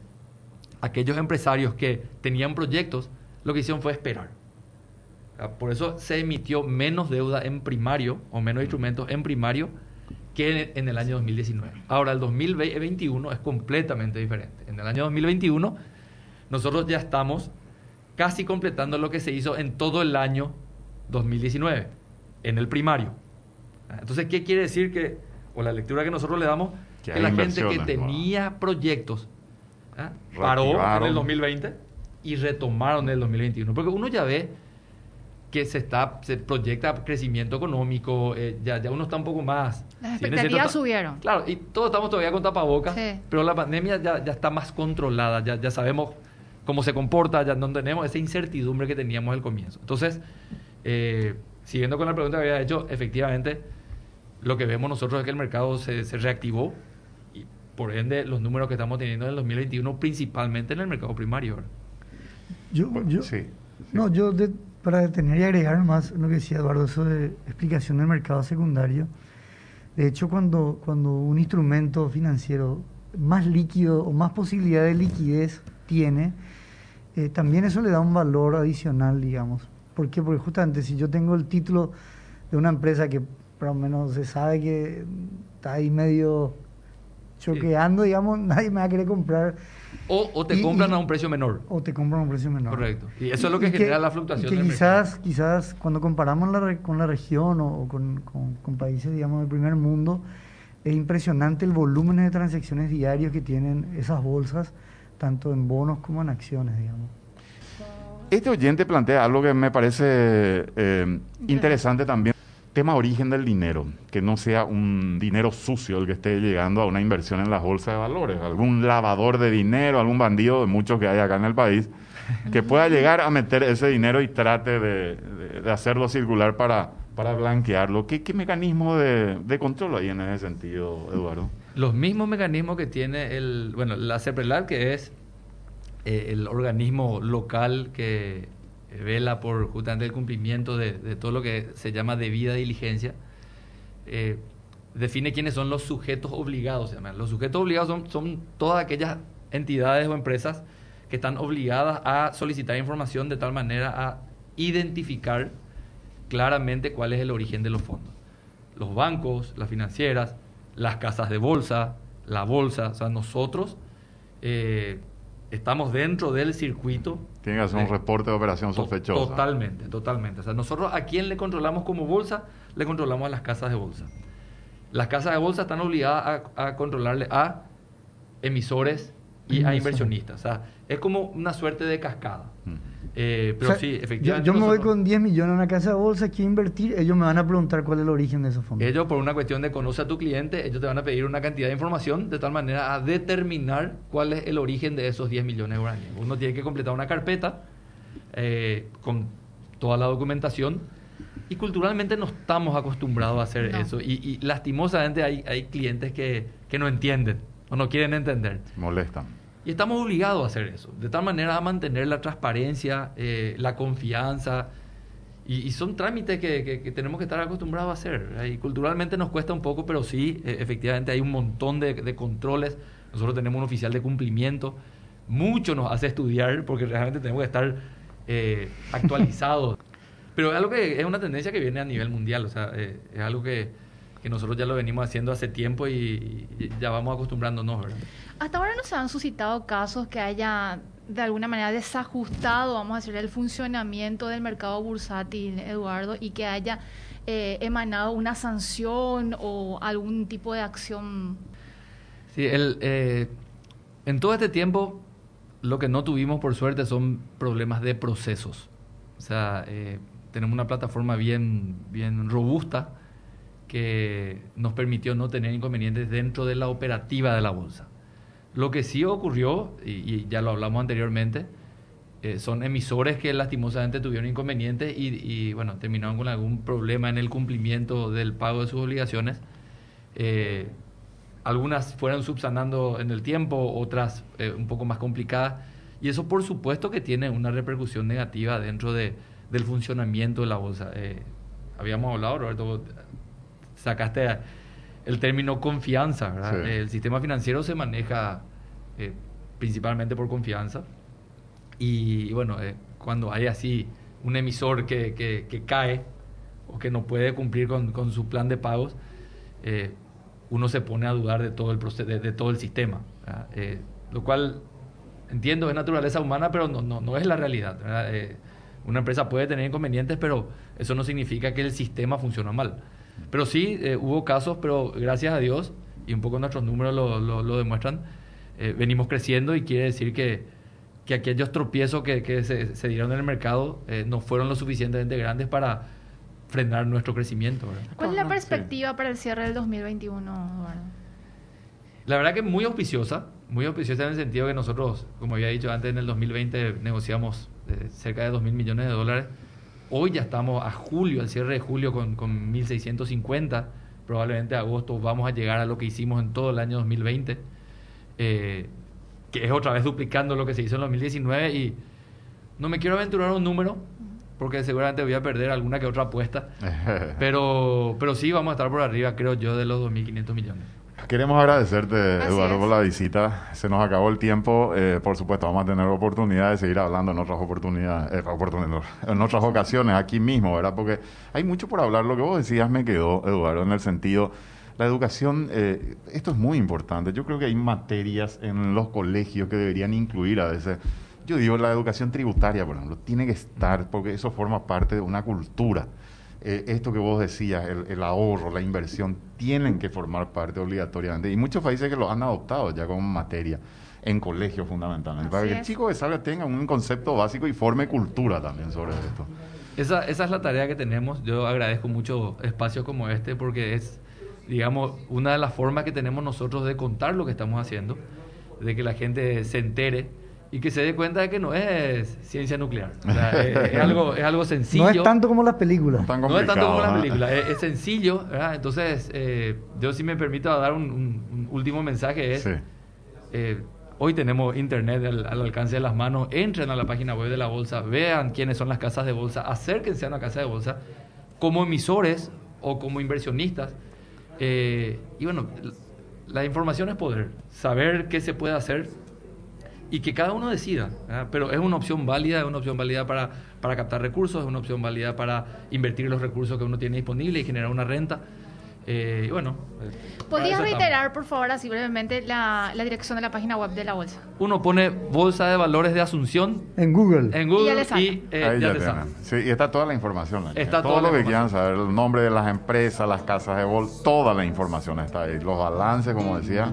aquellos empresarios que tenían proyectos, lo que hicieron fue esperar. Por eso se emitió menos deuda en primario o menos instrumentos en primario que en el año 2019. Ahora, el 2021 es completamente diferente. En el año 2021 nosotros ya estamos casi completando lo que se hizo en todo el año 2019, en el primario. Entonces, ¿qué quiere decir que, o la lectura que nosotros le damos, que, la gente que tenía proyectos ¿ah? paró en el 2020 y retomaron en el 2021. Porque uno ya ve que se está se proyecta crecimiento económico, eh, ya, ya uno está un poco más... Las expectativas subieron. Claro, y todos estamos todavía con tapabocas, pero la pandemia ya, ya está más controlada, ya, ya sabemos cómo se comporta, ya no tenemos esa incertidumbre que teníamos al comienzo. Entonces, eh, siguiendo con la pregunta que había hecho, efectivamente, lo que vemos nosotros es que el mercado se, se reactivó por ende los números que estamos teniendo en el 2021, principalmente en el mercado primario. Yo, yo, sí, No, yo para detener y agregar más lo que decía Eduardo, eso de explicación del mercado secundario. De hecho, cuando, cuando un instrumento financiero más líquido o más posibilidad de liquidez tiene, eh, también eso le da un valor adicional, digamos. ¿Por qué? Porque justamente si yo tengo el título de una empresa que por lo menos se sabe que está ahí medio choqueando, digamos, nadie me va a querer comprar o, te compran a un precio menor. O te compran a un precio menor. Correcto. Y eso es lo que genera la fluctuación quizás, mercado. Quizás cuando comparamos la, con la región o, con, con, países, digamos, del primer mundo, es impresionante el volumen de transacciones diarios que tienen esas bolsas, tanto en bonos como en acciones, digamos. Este oyente plantea algo que me parece eh, interesante también tema origen del dinero, que no sea un dinero sucio el que esté llegando a una inversión en las bolsas de valores, algún lavador de dinero, algún bandido de muchos que hay acá en el país, que pueda llegar a meter ese dinero y trate de, hacerlo circular para, para blanquearlo. ¿Qué, qué mecanismo de, control hay en ese sentido, Eduardo? Los mismos mecanismos que tiene el, bueno, la CEPRELAR, que es eh, el organismo local que vela por justamente el cumplimiento de, todo lo que se llama debida diligencia, eh, define quiénes son los sujetos obligados. Los sujetos obligados son, son todas aquellas entidades o empresas que están obligadas a solicitar información de tal manera a identificar claramente cuál es el origen de los fondos. Los bancos, las financieras, las casas de bolsa, la bolsa, o sea, nosotros eh, estamos dentro del circuito. Tiene que hacer un reporte de operación sospechosa. Totalmente, totalmente. O sea, nosotros a quién le controlamos como bolsa, le controlamos a las casas de bolsa. Las casas de bolsa están obligadas a, controlarle a emisores y a inversionistas. O sea, es como una suerte de cascada. Eh, pero sí, efectivamente. Yo, me voy con 10 millones a una casa de bolsa, quiero invertir, ellos me van a preguntar cuál es el origen de esos fondos. Ellos, por una cuestión de conocer a tu cliente, ellos te van a pedir una cantidad de información de tal manera a determinar cuál es el origen de esos 10 millones de guaraníes. Uno tiene que completar una carpeta eh, con toda la documentación y culturalmente no estamos acostumbrados a hacer eso. Y, lastimosamente hay, hay clientes que, que no entienden o no quieren entender. Molestan. Y estamos obligados a hacer eso, de tal manera a mantener la transparencia, eh, la confianza, y, son trámites que, tenemos que estar acostumbrados a hacer. Y culturalmente nos cuesta un poco, pero sí, e, efectivamente hay un montón de, controles. Nosotros tenemos un oficial de cumplimiento, mucho nos hace estudiar porque realmente tenemos que estar eh, actualizados. pero es algo que es una tendencia que viene a nivel mundial, o sea, eh, es algo que, nosotros ya lo venimos haciendo hace tiempo y, y ya vamos acostumbrándonos, ¿verdad? Hasta ahora no se han suscitado casos que haya de alguna manera desajustado, vamos a decir, el funcionamiento del mercado bursátil, Eduardo, y que haya eh, emanado una sanción o algún tipo de acción. Sí, el, eh, en todo este tiempo lo que no tuvimos por suerte son problemas de procesos. O sea, eh, tenemos una plataforma bien, bien robusta que nos permitió no tener inconvenientes dentro de la operativa de la bolsa. Lo que sí ocurrió, y, ya lo hablamos anteriormente, eh, son emisores que lastimosamente tuvieron inconvenientes y, bueno, terminaron con algún problema en el cumplimiento del pago de sus obligaciones. Eh, algunas fueron subsanando en el tiempo, otras eh, un poco más complicadas. Y eso por supuesto que tiene una repercusión negativa dentro de, del funcionamiento de la bolsa. habíamos hablado, Roberto, sacaste el término confianza. El sistema financiero se maneja eh, principalmente por confianza. Y, bueno, eh, cuando hay así un emisor que, que, cae o que no puede cumplir con, con su plan de pagos, eh, uno se pone a dudar de todo el, de, de todo el sistema. lo cual entiendo es naturaleza humana, pero no, no, no es la realidad. una empresa puede tener inconvenientes, pero eso no significa que el sistema funciona mal. Pero sí, eh, hubo casos, pero gracias a Dios, y un poco nuestros números lo, demuestran, eh, venimos creciendo y quiere decir que, que aquellos tropiezos que, que se, se, dieron en el mercado eh, no fueron lo suficientemente grandes para frenar nuestro crecimiento. ¿Cuál es la perspectiva para el cierre del 2021, Eduardo? La verdad que muy auspiciosa, muy auspiciosa en el sentido que nosotros, como había dicho antes, en el 2020 negociamos eh, cerca de 2 mil millones de dólares. Hoy ya estamos a julio, al cierre de julio con, con 1.650. Probablemente agosto vamos a llegar a lo que hicimos en todo el año 2020, eh, que es otra vez duplicando lo que se hizo en 2019. Y no me quiero aventurar un número, porque seguramente voy a perder alguna que otra apuesta. pero, pero sí vamos a estar por arriba, creo yo, de los 2.500 millones. Queremos agradecerte, Eduardo, por la visita. Se nos acabó el tiempo. Eh, por supuesto, vamos a tener oportunidad de seguir hablando en otras oportunidades, eh, en otras ocasiones, aquí mismo, ¿verdad? Porque hay mucho por hablar. Lo que vos decías me quedó, Eduardo, en el sentido, la educación, eh, esto es muy importante. Yo creo que hay materias en los colegios que deberían incluir a veces yo digo, la educación tributaria, por ejemplo, tiene que estar, porque eso forma parte de una cultura. Eh, esto que vos decías, el, ahorro, la inversión, tienen que formar parte obligatoriamente. Y muchos países que lo han adoptado ya como materia, en colegios fundamentalmente, para que el chico que salga tenga un concepto básico y forme cultura también sobre esto. Esa, esa es la tarea que tenemos. Yo agradezco mucho espacios como este porque es, digamos, una de las formas que tenemos nosotros de contar lo que estamos haciendo, de que la gente se entere y que se dé cuenta de que no es ciencia nuclear. es, algo, es algo sencillo. No es tanto como las películas. No es tanto como las películas. Es, sencillo. Entonces, eh, yo si me permito dar un, último mensaje es... Eh, hoy tenemos internet al, alcance de las manos. Entren a la página web de la bolsa, vean quiénes son las casas de bolsa, acérquense a una casa de bolsa como emisores o como inversionistas. Eh, y bueno, la información es poder. Saber qué se puede hacer y que cada uno decida. Pero es una opción válida, es una opción válida para, para captar recursos, es una opción válida para invertir los recursos que uno tiene disponible y generar una renta. Eh, y bueno. Eh, ¿Podrías reiterar, por favor, así brevemente, la, la, dirección de la página web de la bolsa? Uno pone Bolsa de Valores de Asunción. En Google. En Google y, eh, ya, te Sí, y está toda la información. Está todo lo que quieran saber, el nombre de las empresas, las casas de bolsa, toda la información está ahí. Los balances, como decía.